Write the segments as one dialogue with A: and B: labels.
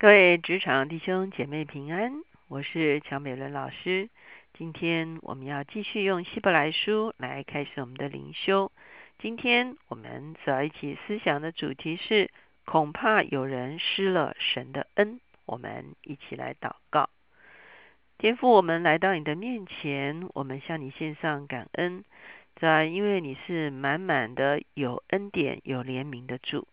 A: 各位职场弟兄姐妹平安，我是乔美伦老师。今天我们要继续用希伯来书来开始我们的灵修。今天我们所要一起思想的主题是：恐怕有人失了神的恩。我们一起来祷告。天父，我们来到你的面前，我们向你献上感恩，在因为你是满满的有恩典、有怜悯的主。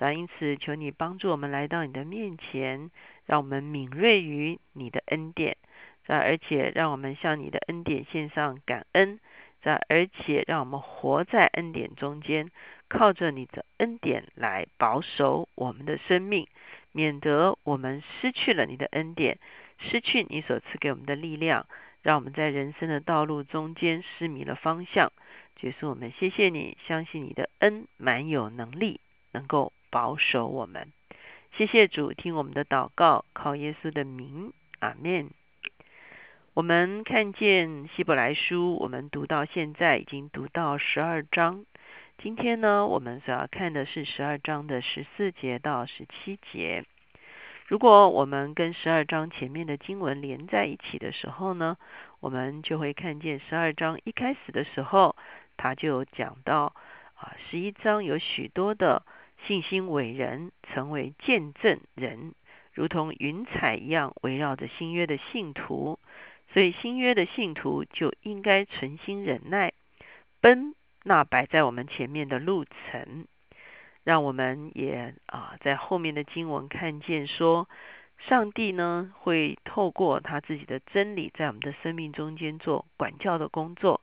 A: 咱因此求你帮助我们来到你的面前，让我们敏锐于你的恩典，在而且让我们向你的恩典献上感恩，在而且让我们活在恩典中间，靠着你的恩典来保守我们的生命，免得我们失去了你的恩典，失去你所赐给我们的力量，让我们在人生的道路中间失迷了方向。就是我们谢谢你，相信你的恩满有能力，能够。保守我们，谢谢主听我们的祷告，靠耶稣的名，阿门。我们看见希伯来书，我们读到现在已经读到十二章。今天呢，我们所要看的是十二章的十四节到十七节。如果我们跟十二章前面的经文连在一起的时候呢，我们就会看见十二章一开始的时候，他就讲到啊，十一章有许多的。信心伟人成为见证人，如同云彩一样围绕着新约的信徒，所以新约的信徒就应该存心忍耐，奔那摆在我们前面的路程。让我们也啊，在后面的经文看见说，上帝呢会透过他自己的真理，在我们的生命中间做管教的工作。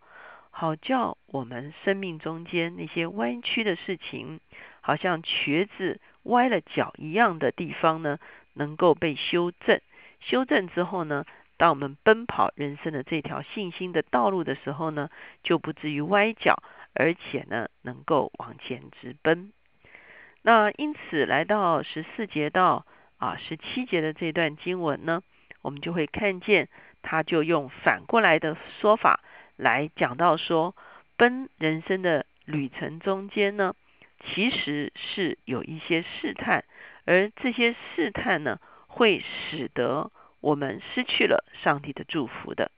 A: 好叫我们生命中间那些弯曲的事情，好像瘸子歪了脚一样的地方呢，能够被修正。修正之后呢，当我们奔跑人生的这条信心的道路的时候呢，就不至于歪脚，而且呢，能够往前直奔。那因此来到十四节到啊十七节的这段经文呢，我们就会看见，他就用反过来的说法。来讲到说，奔人生的旅程中间呢，其实是有一些试探，而这些试探呢，会使得我们失去了上帝的祝福的。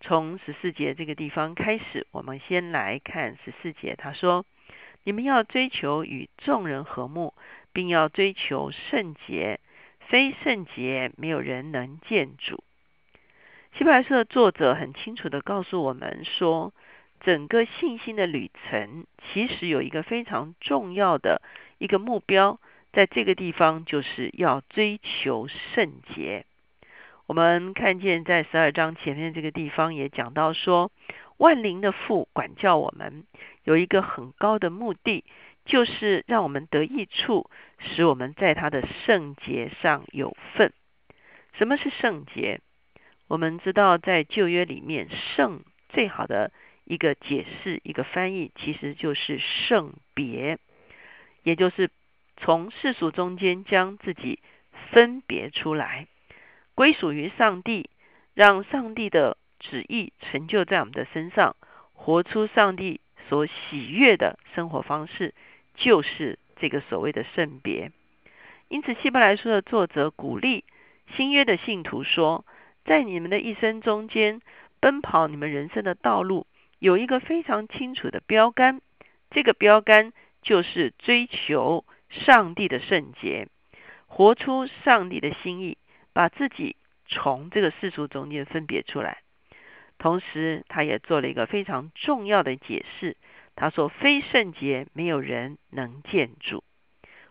A: 从十四节这个地方开始，我们先来看十四节，他说：“你们要追求与众人和睦，并要追求圣洁，非圣洁，没有人能见主。”希伯来书的作者很清楚的告诉我们说，整个信心的旅程其实有一个非常重要的一个目标，在这个地方就是要追求圣洁。我们看见在十二章前面这个地方也讲到说，万灵的父管教我们有一个很高的目的，就是让我们得益处，使我们在他的圣洁上有份。什么是圣洁？我们知道，在旧约里面，“圣”最好的一个解释、一个翻译，其实就是圣别，也就是从世俗中间将自己分别出来，归属于上帝，让上帝的旨意成就在我们的身上，活出上帝所喜悦的生活方式，就是这个所谓的圣别。因此，希伯来书的作者鼓励新约的信徒说。在你们的一生中间，奔跑你们人生的道路，有一个非常清楚的标杆。这个标杆就是追求上帝的圣洁，活出上帝的心意，把自己从这个世俗中间分别出来。同时，他也做了一个非常重要的解释。他说：“非圣洁，没有人能见主。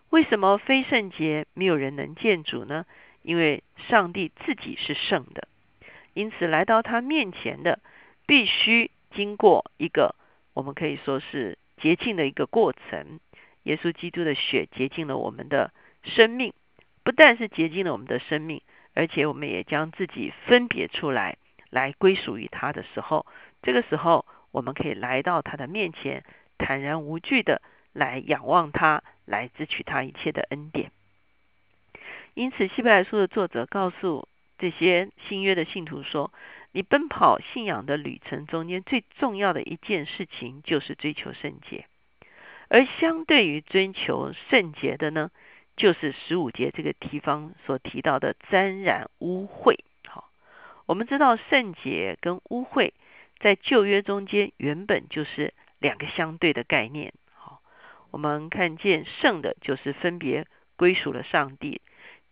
A: 为什么非圣洁，没有人能见主呢？”因为上帝自己是圣的，因此来到他面前的必须经过一个我们可以说是洁净的一个过程。耶稣基督的血洁净了我们的生命，不但是洁净了我们的生命，而且我们也将自己分别出来，来归属于他的时候，这个时候我们可以来到他的面前，坦然无惧的来仰望他，来支取他一切的恩典。因此，希伯来书的作者告诉这些新约的信徒说：“你奔跑信仰的旅程中间，最重要的一件事情就是追求圣洁。而相对于追求圣洁的呢，就是十五节这个地方所提到的沾染污秽。好，我们知道圣洁跟污秽在旧约中间原本就是两个相对的概念。好，我们看见圣的就是分别归属了上帝，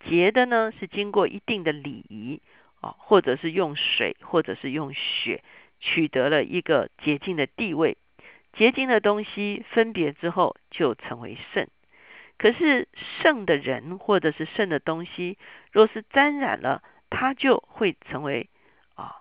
A: 洁的呢是经过一定的礼仪啊，或者是用水，或者是用血取得了一个洁净的地位。洁净的东西分别之后就成为圣。可是圣的人或者是圣的东西，若是沾染了，它就会成为啊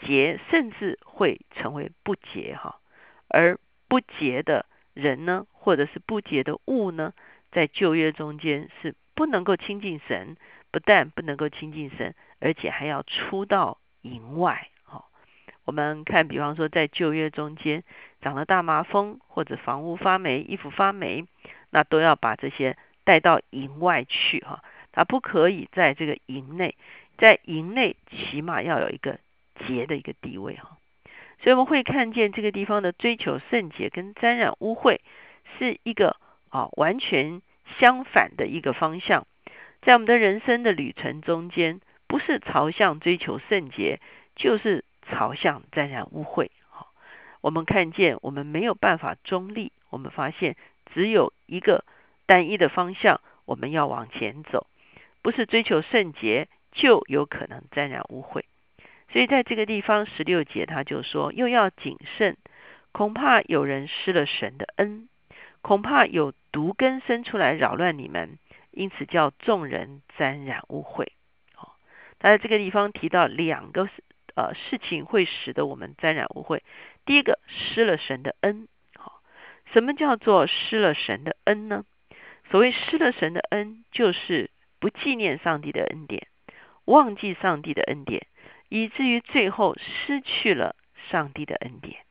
A: 洁，甚至会成为不洁哈。而不洁的人呢，或者是不洁的物呢，在旧约中间是不能够亲近神，不但不能够亲近神，而且还要出到营外。哈，我们看，比方说在旧约中间长了大麻风，或者房屋发霉、衣服发霉。那都要把这些带到营外去哈，他不可以在这个营内，在营内起码要有一个洁的一个地位哈。所以我们会看见这个地方的追求圣洁跟沾染污秽是一个啊完全相反的一个方向，在我们的人生的旅程中间，不是朝向追求圣洁，就是朝向沾染污秽。好，我们看见我们没有办法中立，我们发现。只有一个单一的方向，我们要往前走，不是追求圣洁，就有可能沾染污秽。所以在这个地方十六节，他就说又要谨慎，恐怕有人失了神的恩，恐怕有毒根生出来扰乱你们，因此叫众人沾染污秽。好，他在这个地方提到两个呃事情会使得我们沾染污秽，第一个失了神的恩。好什么叫做失了神的恩呢？所谓失了神的恩，就是不纪念上帝的恩典，忘记上帝的恩典，以至于最后失去了上帝的恩典。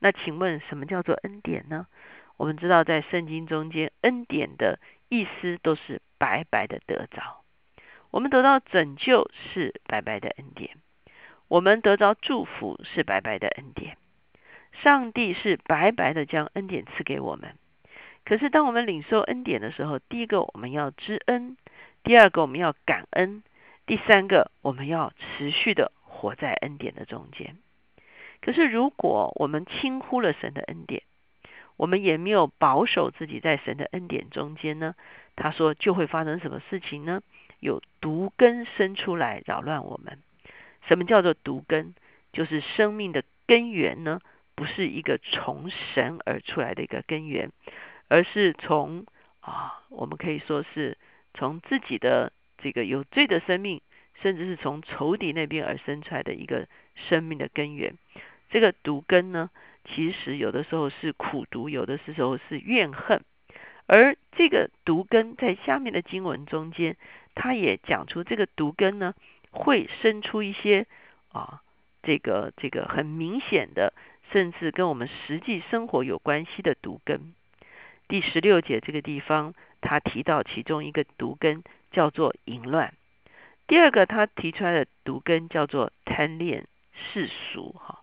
A: 那请问什么叫做恩典呢？我们知道在圣经中间，恩典的意思都是白白的得着。我们得到拯救是白白的恩典，我们得到祝福是白白的恩典。上帝是白白的将恩典赐给我们，可是当我们领受恩典的时候，第一个我们要知恩，第二个我们要感恩，第三个我们要持续的活在恩典的中间。可是如果我们轻忽了神的恩典，我们也没有保守自己在神的恩典中间呢？他说就会发生什么事情呢？有毒根生出来扰乱我们。什么叫做毒根？就是生命的根源呢？不是一个从神而出来的一个根源，而是从啊，我们可以说是从自己的这个有罪的生命，甚至是从仇敌那边而生出来的一个生命的根源。这个毒根呢，其实有的时候是苦读，有的时候是怨恨。而这个毒根在下面的经文中间，他也讲出这个毒根呢，会生出一些啊，这个这个很明显的。甚至跟我们实际生活有关系的毒根，第十六节这个地方，他提到其中一个毒根叫做淫乱。第二个他提出来的毒根叫做贪恋世俗，哈，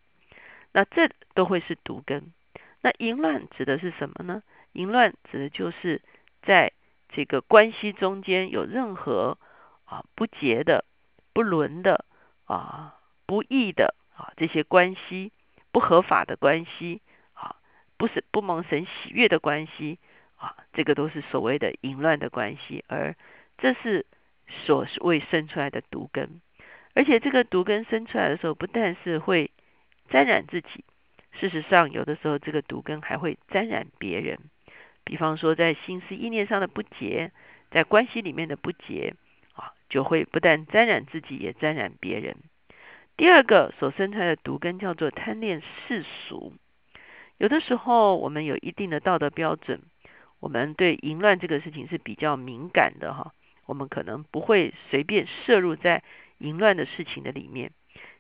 A: 那这都会是毒根。那淫乱指的是什么呢？淫乱指的就是在这个关系中间有任何啊不洁的、不伦的啊不义的啊这些关系。不合法的关系啊，不是不蒙神喜悦的关系啊，这个都是所谓的淫乱的关系，而这是所谓生出来的毒根，而且这个毒根生出来的时候，不但是会沾染自己，事实上有的时候这个毒根还会沾染别人，比方说在心思意念上的不洁，在关系里面的不洁啊，就会不但沾染自己，也沾染别人。第二个所生出来的毒根叫做贪恋世俗。有的时候我们有一定的道德标准，我们对淫乱这个事情是比较敏感的哈。我们可能不会随便摄入在淫乱的事情的里面。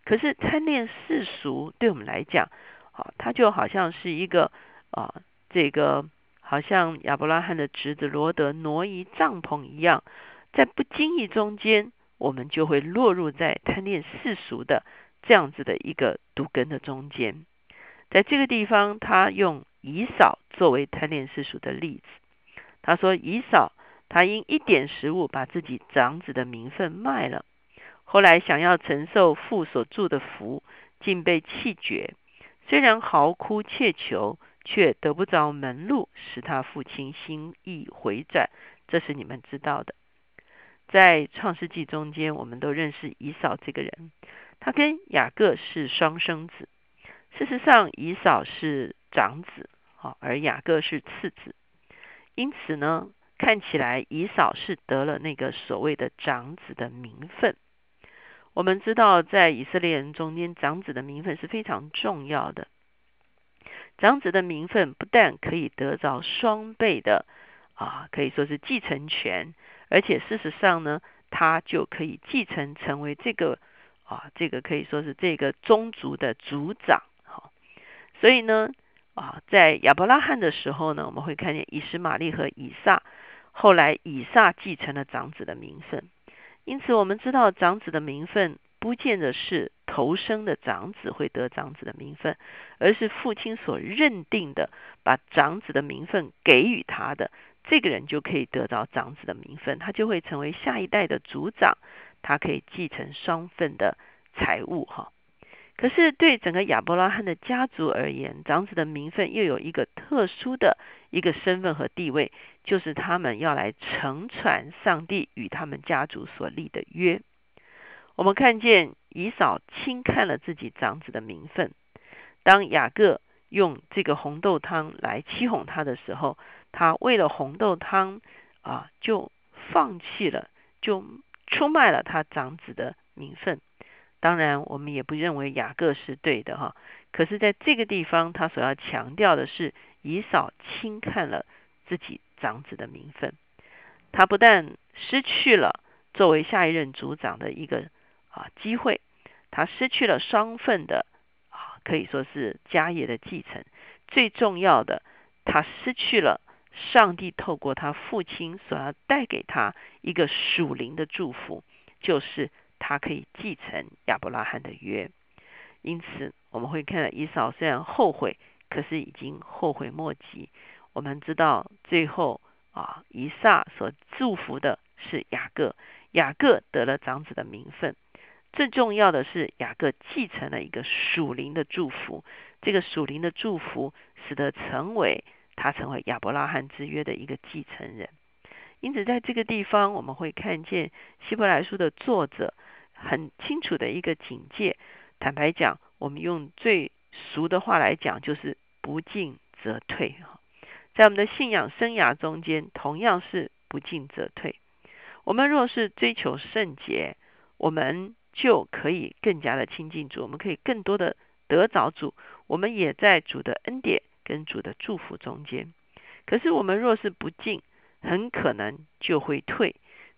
A: 可是贪恋世俗对我们来讲，啊，它就好像是一个啊，这个好像亚伯拉罕的侄子罗德挪移帐篷一样，在不经意中间。我们就会落入在贪恋世俗的这样子的一个毒根的中间。在这个地方，他用以扫作为贪恋世俗的例子。他说，以扫他因一点食物把自己长子的名分卖了，后来想要承受父所祝的福，竟被弃绝。虽然嚎哭切求，却得不着门路，使他父亲心意回转。这是你们知道的。在创世纪中间，我们都认识以扫这个人，他跟雅各是双生子。事实上，以扫是长子，好，而雅各是次子。因此呢，看起来以扫是得了那个所谓的长子的名分。我们知道，在以色列人中间，长子的名分是非常重要的。长子的名分不但可以得着双倍的啊，可以说是继承权。而且事实上呢，他就可以继承成为这个啊，这个可以说是这个宗族的族长。好，所以呢啊，在亚伯拉罕的时候呢，我们会看见以实玛利和以撒，后来以撒继承了长子的名分。因此，我们知道长子的名分不见得是头生的长子会得长子的名分，而是父亲所认定的，把长子的名分给予他的。这个人就可以得到长子的名分，他就会成为下一代的族长，他可以继承双份的财物哈。可是对整个亚伯拉罕的家族而言，长子的名分又有一个特殊的一个身份和地位，就是他们要来承传上帝与他们家族所立的约。我们看见以扫轻看了自己长子的名分，当雅各用这个红豆汤来欺哄他的时候。他为了红豆汤啊，就放弃了，就出卖了他长子的名分。当然，我们也不认为雅各是对的哈。可是，在这个地方，他所要强调的是，以扫轻看了自己长子的名分。他不但失去了作为下一任族长的一个啊机会，他失去了双份的啊，可以说是家业的继承。最重要的，他失去了。上帝透过他父亲所要带给他一个属灵的祝福，就是他可以继承亚伯拉罕的约。因此，我们会看到以扫虽然后悔，可是已经后悔莫及。我们知道，最后啊，以撒所祝福的是雅各，雅各得了长子的名分。最重要的是，雅各继承了一个属灵的祝福。这个属灵的祝福，使得成为。他成为亚伯拉罕之约的一个继承人，因此在这个地方，我们会看见希伯来书的作者很清楚的一个警戒。坦白讲，我们用最俗的话来讲，就是不进则退。哈，在我们的信仰生涯中间，同样是不进则退。我们若是追求圣洁，我们就可以更加的亲近主，我们可以更多的得着主，我们也在主的恩典。跟主的祝福中间，可是我们若是不进，很可能就会退。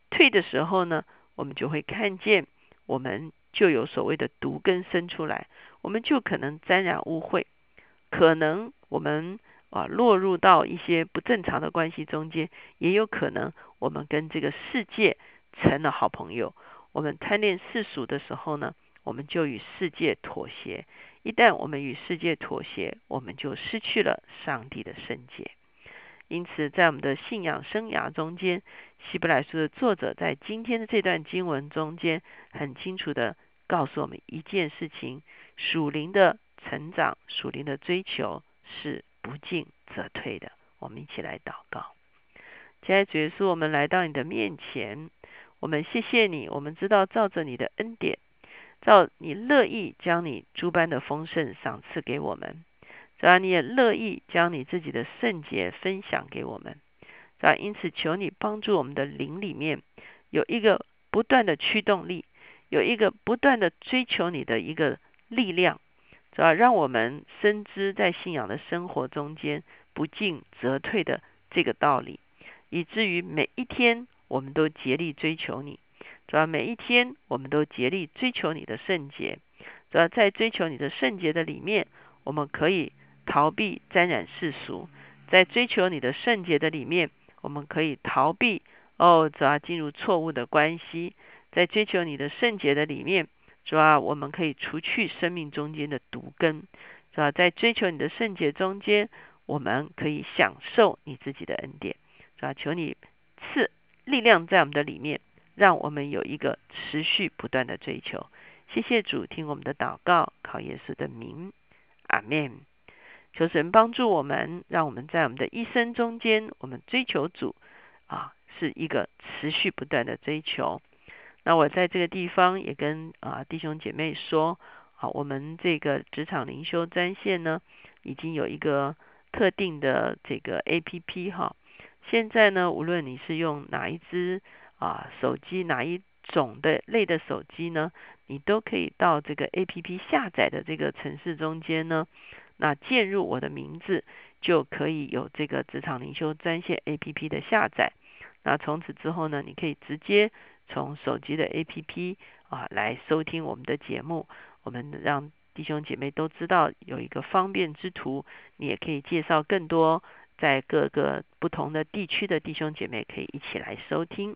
A: 退的时候呢，我们就会看见，我们就有所谓的毒根生出来，我们就可能沾染污秽，可能我们啊落入到一些不正常的关系中间，也有可能我们跟这个世界成了好朋友。我们贪恋世俗的时候呢，我们就与世界妥协。一旦我们与世界妥协，我们就失去了上帝的圣洁。因此，在我们的信仰生涯中间，希伯来书的作者在今天的这段经文中间，很清楚的告诉我们一件事情：属灵的成长、属灵的追求是不进则退的。我们一起来祷告。亲爱的主耶稣，我们来到你的面前，我们谢谢你。我们知道，照着你的恩典。照你乐意将你诸般的丰盛赏赐给我们，主要你也乐意将你自己的圣洁分享给我们，啊因此求你帮助我们的灵里面有一个不断的驱动力，有一个不断的追求你的一个力量，主要让我们深知在信仰的生活中间不进则退的这个道理，以至于每一天我们都竭力追求你。主要每一天，我们都竭力追求你的圣洁。主要在追求你的圣洁的里面，我们可以逃避沾染世俗；在追求你的圣洁的里面，我们可以逃避哦，主要进入错误的关系；在追求你的圣洁的里面，主要我们可以除去生命中间的毒根；主要在追求你的圣洁中间，我们可以享受你自己的恩典。主要求你赐力量在我们的里面，让我们有一个持续不断的追求。谢谢主，听我们的祷告，靠耶稣的名，阿门。求神帮助我们，让我们在我们的一生中间，我们追求主啊，是一个持续不断的追求。那我在这个地方也跟啊弟兄姐妹说，好，我们这个职场灵修专线呢，已经有一个特定的这个 A P P 哈。现在呢，无论你是用哪一支啊手机，哪一种的类的手机呢，你都可以到这个 A P P 下载的这个城市中间呢。那键入我的名字，就可以有这个职场灵修专线 A P P 的下载。那从此之后呢，你可以直接从手机的 A P P 啊来收听我们的节目。我们让弟兄姐妹都知道有一个方便之途，你也可以介绍更多在各个不同的地区的弟兄姐妹可以一起来收听。